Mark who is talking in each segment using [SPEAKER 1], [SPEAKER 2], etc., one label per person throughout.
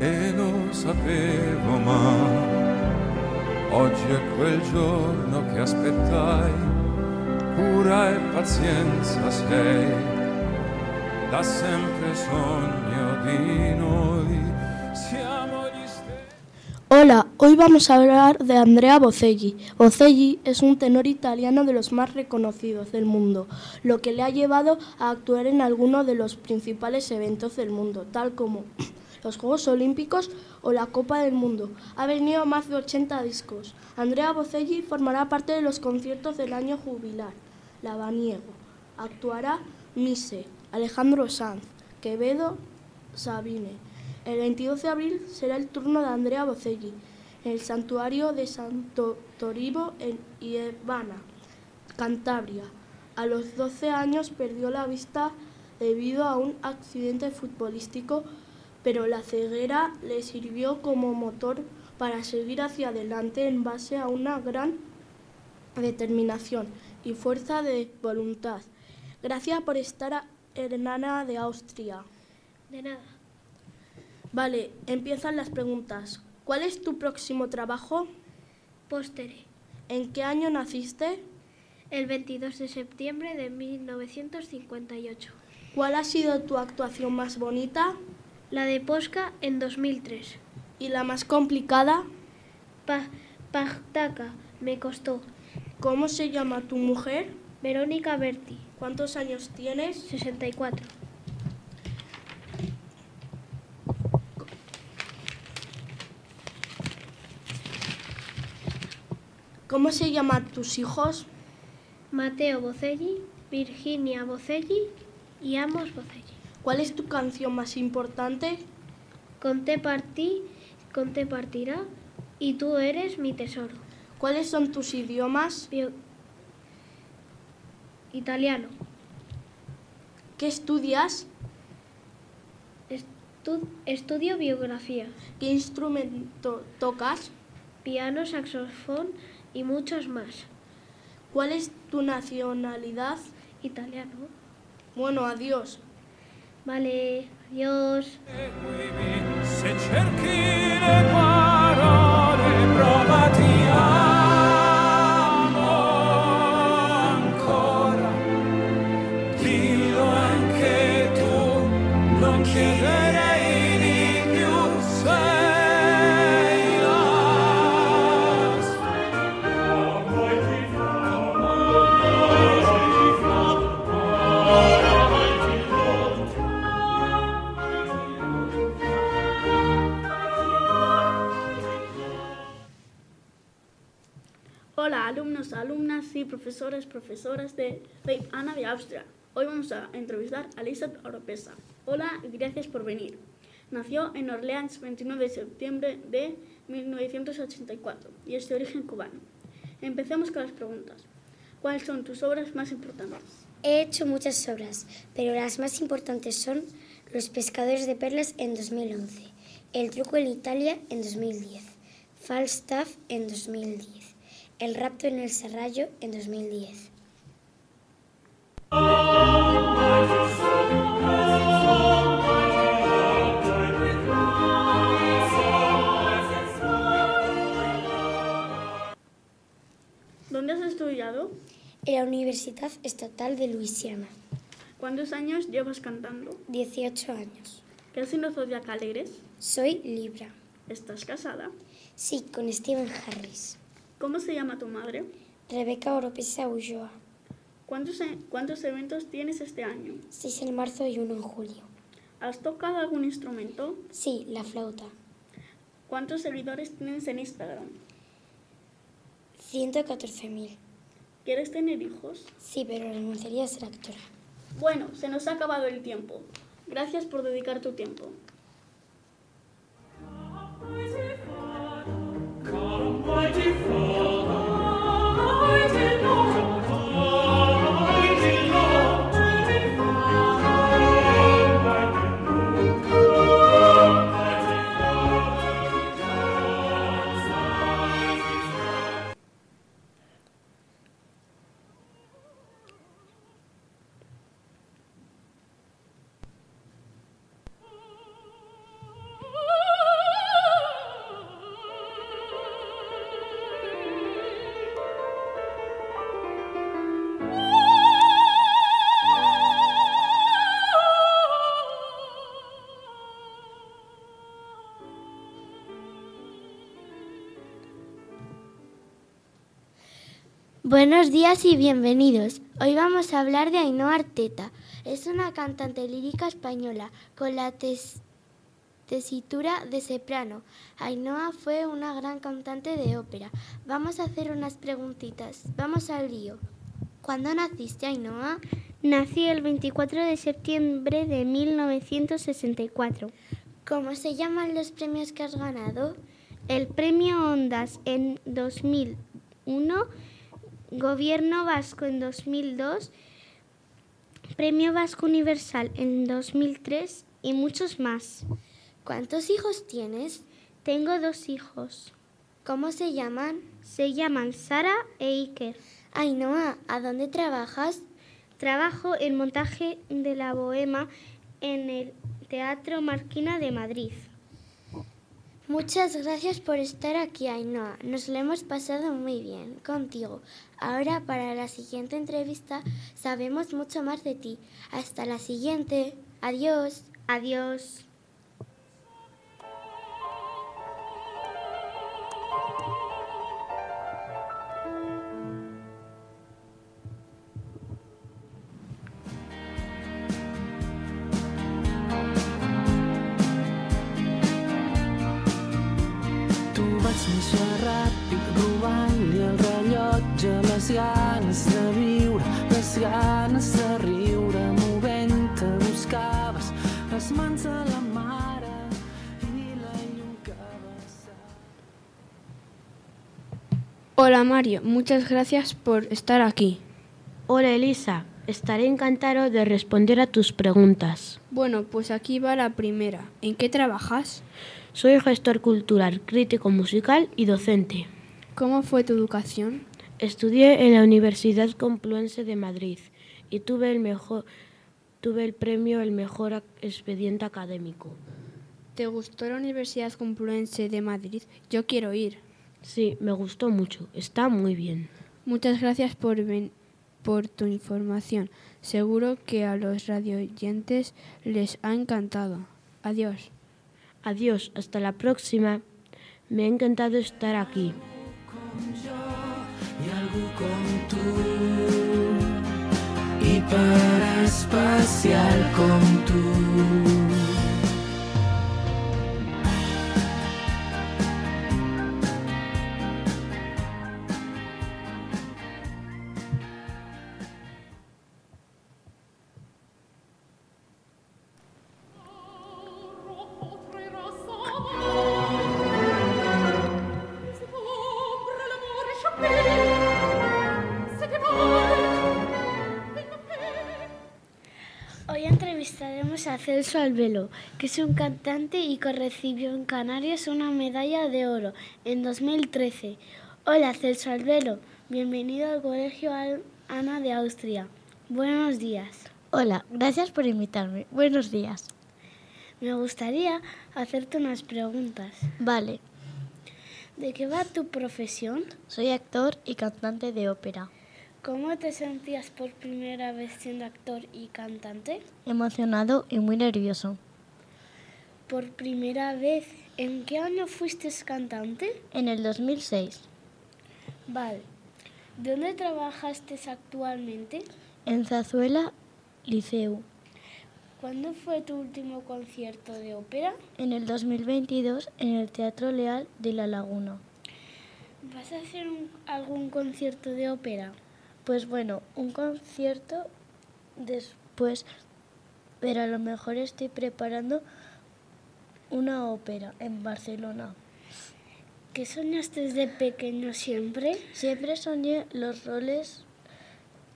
[SPEAKER 1] e sapevo oggi è quel giorno che aspettai. Cura e pazienza sei. Da sempre sogno di noi. Siamo
[SPEAKER 2] Hola, hoy vamos a hablar de Andrea Bocelli. Bocelli es un tenor italiano de los más reconocidos del mundo, lo que le ha llevado a actuar en algunos de los principales eventos del mundo, tal como los Juegos Olímpicos o la Copa del Mundo. Ha venido más de 80 discos. Andrea Bocelli formará parte de los conciertos del año jubilar. Lavaniego. Actuará Mise, Alejandro Sanz, Quevedo, Sabine. El 22 de abril será el turno de Andrea Bocelli en el santuario de Santo Toribo en Ievana, Cantabria. A los 12 años perdió la vista debido a un accidente futbolístico, pero la ceguera le sirvió como motor para seguir hacia adelante en base a una gran determinación y fuerza de voluntad. Gracias por estar, hermana de Austria.
[SPEAKER 3] De nada.
[SPEAKER 2] Vale, empiezan las preguntas. ¿Cuál es tu próximo trabajo?
[SPEAKER 3] Póstere.
[SPEAKER 2] ¿En qué año naciste?
[SPEAKER 3] El 22 de septiembre de 1958.
[SPEAKER 2] ¿Cuál ha sido tu actuación más bonita
[SPEAKER 3] La de Posca en 2003.
[SPEAKER 2] y la más complicada?
[SPEAKER 3] Pa Pajtaca. Me costó.
[SPEAKER 2] ¿Cómo se llama tu mujer?
[SPEAKER 3] Verónica Berti.
[SPEAKER 2] ¿Cuántos años tienes?
[SPEAKER 3] 64.
[SPEAKER 2] ¿Cómo se llaman tus hijos?
[SPEAKER 3] Mateo Bocelli, Virginia Bocelli y Amos Bocelli.
[SPEAKER 2] ¿Cuál es tu canción más importante?
[SPEAKER 3] Conté partí, conté partirá y tú eres mi tesoro.
[SPEAKER 2] ¿Cuáles son tus idiomas?
[SPEAKER 3] Bio- Italiano.
[SPEAKER 2] ¿Qué estudias?
[SPEAKER 3] Estu- estudio biografía.
[SPEAKER 2] ¿Qué instrumento tocas?
[SPEAKER 3] piano, saxofón y muchos más.
[SPEAKER 2] ¿Cuál es tu nacionalidad?
[SPEAKER 3] Italiano.
[SPEAKER 2] Bueno, adiós.
[SPEAKER 3] Vale, adiós.
[SPEAKER 1] Se cerchi le parole provati
[SPEAKER 4] alumnos, alumnas y profesores, profesoras de Ana de Austria. Hoy vamos a entrevistar a Lisa Oropesa. Hola y gracias por venir. Nació en Orleans 29 de septiembre de 1984 y es de origen cubano. Empecemos con las preguntas. ¿Cuáles son tus obras más importantes?
[SPEAKER 5] He hecho muchas obras, pero las más importantes son Los pescadores de perlas en 2011, El truco en Italia en 2010, Falstaff en 2010, El rapto en el Serrallo en 2010.
[SPEAKER 4] ¿Dónde has estudiado?
[SPEAKER 5] En la Universidad Estatal de Luisiana,
[SPEAKER 4] ¿Cuántos años llevas cantando?
[SPEAKER 5] 18 años.
[SPEAKER 4] ¿Qué signo zodiacal eres?
[SPEAKER 5] Soy Libra.
[SPEAKER 4] ¿Estás casada?
[SPEAKER 5] Sí, con Stephen Harris.
[SPEAKER 4] ¿Cómo se llama tu madre?
[SPEAKER 5] Rebeca Oropesa Ulloa.
[SPEAKER 4] ¿Cuántos, e- cuántos eventos tienes este año?
[SPEAKER 5] 6 en marzo y 1 en julio.
[SPEAKER 4] ¿Has tocado algún instrumento?
[SPEAKER 5] Sí, la flauta.
[SPEAKER 4] ¿Cuántos seguidores tienes en Instagram?
[SPEAKER 5] 114.000.
[SPEAKER 4] ¿Quieres tener hijos?
[SPEAKER 5] Sí, pero renunciaría a ser actora.
[SPEAKER 4] Bueno, se nos ha acabado el tiempo. Gracias por dedicar tu tiempo.
[SPEAKER 6] Buenos días y bienvenidos. Hoy vamos a hablar de Ainhoa Arteta. Es una cantante lírica española con la tes- tesitura de soprano. Ainhoa fue una gran cantante de ópera. Vamos a hacer unas preguntitas. Vamos al lío. ¿Cuándo naciste, Ainhoa?
[SPEAKER 3] Nací el 24 de septiembre de 1964.
[SPEAKER 6] ¿Cómo se llaman los premios que has ganado?
[SPEAKER 3] El premio Ondas en 2001, Gobierno Vasco en 2002, Premio Vasco Universal en 2003 y muchos más.
[SPEAKER 6] ¿Cuántos hijos tienes?
[SPEAKER 3] Tengo dos hijos.
[SPEAKER 6] ¿Cómo se llaman?
[SPEAKER 3] Se llaman Sara e Iker.
[SPEAKER 6] Ainhoa, ¿a dónde trabajas?
[SPEAKER 3] Trabajo en montaje de la Bohema en el Teatro Marquina de Madrid.
[SPEAKER 6] Muchas gracias por estar aquí, Ainhoa. Nos lo hemos pasado muy bien contigo. Ahora, para la siguiente entrevista, sabemos mucho más de ti. Hasta la siguiente. Adiós.
[SPEAKER 3] Adiós.
[SPEAKER 7] Vaig néixer ràpid, robant-li el rellotge, les ganes de viure, les ganes de riure, movent-te buscaves les mans de la mare i la llum que vessava.
[SPEAKER 8] Hola Mario, muchas gracias por estar aquí.
[SPEAKER 9] Hola Elisa, estaré encantado de responder a tus preguntas.
[SPEAKER 8] Bueno, pues aquí va la primera. ¿En qué trabajas?
[SPEAKER 9] Soy gestor cultural, crítico musical y docente.
[SPEAKER 8] ¿Cómo fue tu educación?
[SPEAKER 9] Estudié en la Universidad Complutense de Madrid y tuve el mejor tuve el premio el mejor expediente académico.
[SPEAKER 8] ¿Te gustó la Universidad Complutense de Madrid? Yo quiero ir.
[SPEAKER 9] Sí, me gustó mucho, está muy bien.
[SPEAKER 8] Muchas gracias por, ven- por tu información. Seguro que a los radioyentes les ha encantado. Adiós.
[SPEAKER 9] Adiós, hasta la próxima. Me ha encantado estar aquí.
[SPEAKER 3] Celso Albelo, que es un cantante y que recibió en Canarias una medalla de oro en 2013. Hola Celso Albelo, bienvenido al Colegio Ana de Austria. Buenos días.
[SPEAKER 10] Hola, gracias por invitarme. Buenos días.
[SPEAKER 3] Me gustaría hacerte unas preguntas.
[SPEAKER 10] Vale,
[SPEAKER 3] ¿De qué va tu profesión?
[SPEAKER 10] soy actor y cantante de ópera.
[SPEAKER 3] ¿Cómo te sentías por primera vez siendo actor y cantante?
[SPEAKER 10] Emocionado y muy nervioso.
[SPEAKER 3] Por primera vez, ¿en qué año fuiste cantante?
[SPEAKER 10] En el 2006,
[SPEAKER 3] Vale. ¿Dónde trabajaste actualmente?
[SPEAKER 10] en Zazuela, Liceu.
[SPEAKER 3] ¿Cuándo fue tu último concierto de ópera?
[SPEAKER 10] En el 2022, en el Teatro Leal de La Laguna.
[SPEAKER 3] ¿Vas a hacer un- algún concierto de ópera?
[SPEAKER 10] Pues bueno, un concierto después, pero a lo mejor estoy preparando una ópera en Barcelona.
[SPEAKER 3] ¿Qué soñaste desde pequeño siempre?
[SPEAKER 10] Siempre soñé los roles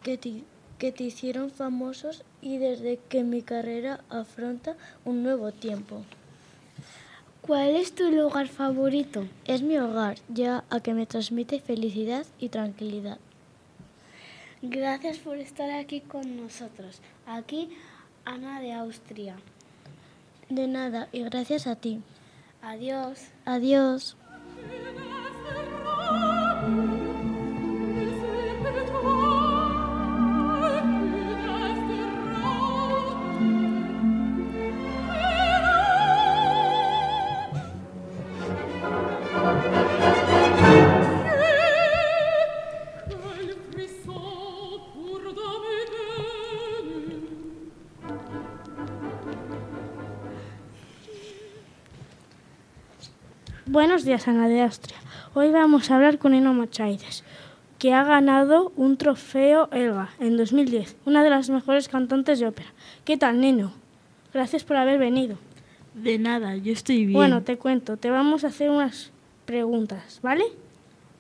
[SPEAKER 10] que te, que te hicieron famosos y desde que mi carrera afronta un nuevo tiempo.
[SPEAKER 3] ¿Cuál es tu lugar favorito?
[SPEAKER 10] Es mi hogar, ya a que me transmite felicidad y tranquilidad.
[SPEAKER 3] Gracias por estar aquí con nosotros. Aquí, Ana de Austria.
[SPEAKER 10] De nada y gracias a ti.
[SPEAKER 3] Adiós.
[SPEAKER 10] Adiós.
[SPEAKER 11] Buenos días, Ana de Austria. Hoy vamos a hablar con Eno Machaides, que ha ganado un trofeo Elga en 2010, una de las mejores cantantes de ópera. ¿Qué tal, Neno? Gracias por haber venido.
[SPEAKER 9] De nada, yo estoy bien.
[SPEAKER 11] Bueno, te cuento, te vamos a hacer unas preguntas, ¿vale?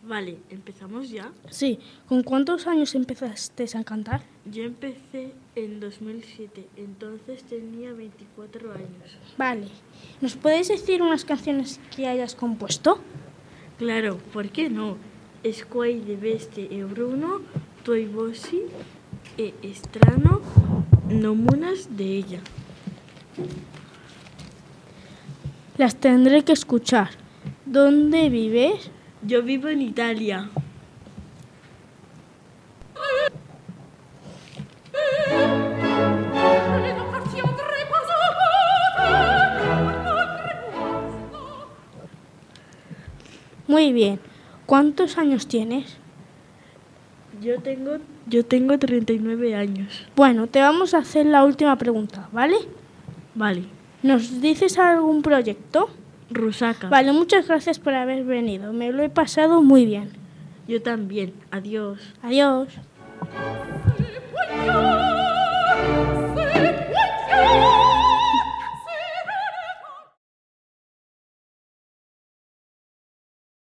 [SPEAKER 9] Vale, ¿empezamos ya?
[SPEAKER 11] Sí. ¿Con cuántos años empezaste a cantar?
[SPEAKER 9] Yo empecé en 2007, entonces tenía 24 años.
[SPEAKER 11] Vale. ¿Nos puedes decir unas canciones que hayas compuesto?
[SPEAKER 9] Claro, ¿por qué no? Esquai de Beste e Bruno, Toi Bossi e Estrano, Nomunas de ella.
[SPEAKER 11] Las tendré que escuchar. ¿Dónde vives?
[SPEAKER 9] Yo vivo en Italia.
[SPEAKER 11] Muy bien. ¿Cuántos años tienes?
[SPEAKER 9] Yo tengo, yo tengo 39 años.
[SPEAKER 11] Bueno, te vamos a hacer la última pregunta, ¿vale?
[SPEAKER 9] Vale.
[SPEAKER 11] ¿Nos dices algún proyecto?
[SPEAKER 9] Rusaca.
[SPEAKER 11] Vale, muchas gracias por haber venido. Me lo he pasado muy bien.
[SPEAKER 9] Yo también. Adiós.
[SPEAKER 11] Adiós.